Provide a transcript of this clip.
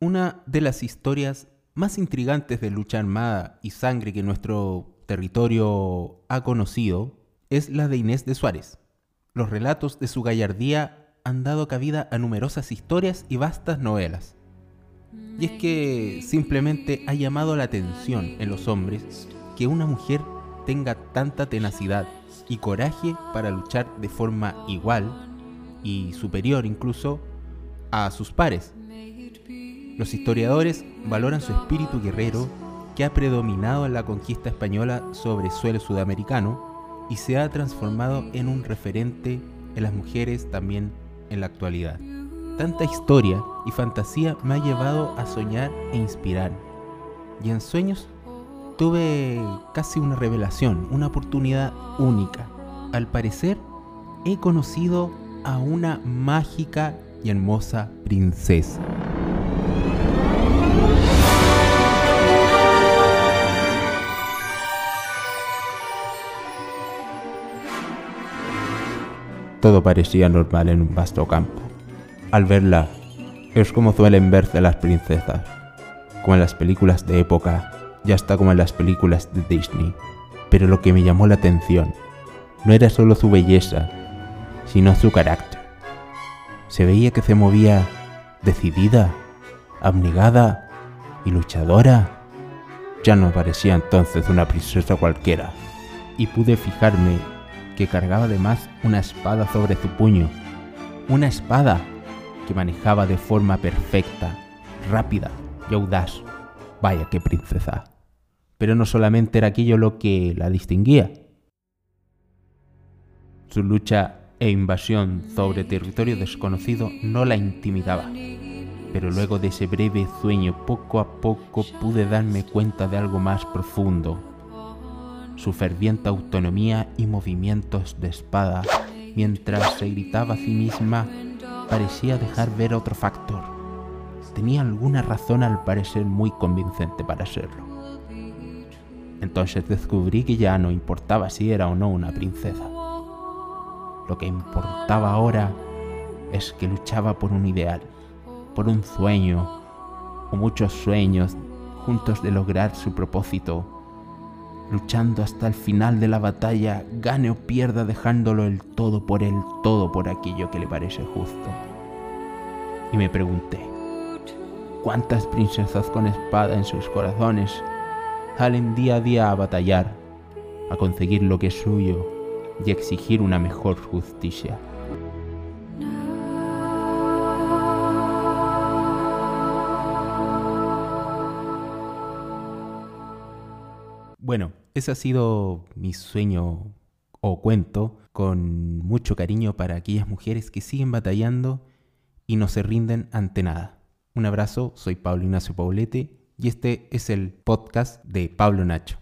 Una de las historias más intrigantes de lucha armada y sangre que nuestro territorio ha conocido es la de Inés de Suárez. Los relatos de su gallardía han dado cabida a numerosas historias y vastas novelas. Y es que simplemente ha llamado la atención en los hombres que una mujer tenga tanta tenacidad y coraje para luchar de forma igual y superior incluso a sus pares. Los historiadores valoran su espíritu guerrero que ha predominado en la conquista española sobre suelo sudamericano y se ha transformado en un referente en las mujeres también en la actualidad. Tanta historia y fantasía me ha llevado a soñar e inspirar. Y en sueños tuve casi una revelación, una oportunidad única. Al parecer, he conocido a una mágica y hermosa princesa. Todo parecía normal en un vasto campo. Al verla, es como suelen verse las princesas, como en las películas de época, ya está como en las películas de Disney. Pero lo que me llamó la atención no era solo su belleza, sino su carácter. Se veía que se movía decidida, abnegada y luchadora. Ya no parecía entonces una princesa cualquiera, y pude fijarme que cargaba además una espada sobre su puño, una espada que manejaba de forma perfecta, rápida y audaz. Vaya qué princesa. Pero no solamente era aquello lo que la distinguía. Su lucha e invasión sobre territorio desconocido no la intimidaba. Pero luego de ese breve sueño, poco a poco pude darme cuenta de algo más profundo. Su ferviente autonomía y movimientos de espada, mientras se gritaba a sí misma, parecía dejar ver otro factor. Tenía alguna razón al parecer muy convincente para serlo. Entonces descubrí que ya no importaba si era o no una princesa. Lo que importaba ahora es que luchaba por un ideal, por un sueño, o muchos sueños juntos de lograr su propósito, luchando hasta el final de la batalla, gane o pierda dejándolo el todo por el todo por aquello que le parece justo. Y me pregunté, ¿cuántas princesas con espada en sus corazones salen día a día a batallar, a conseguir lo que es suyo y exigir una mejor justicia? Bueno, ese ha sido mi sueño o cuento con mucho cariño para aquellas mujeres que siguen batallando y no se rinden ante nada. Un abrazo, soy Pablo Ignacio Paulete y este es el podcast de Pablo Nacho.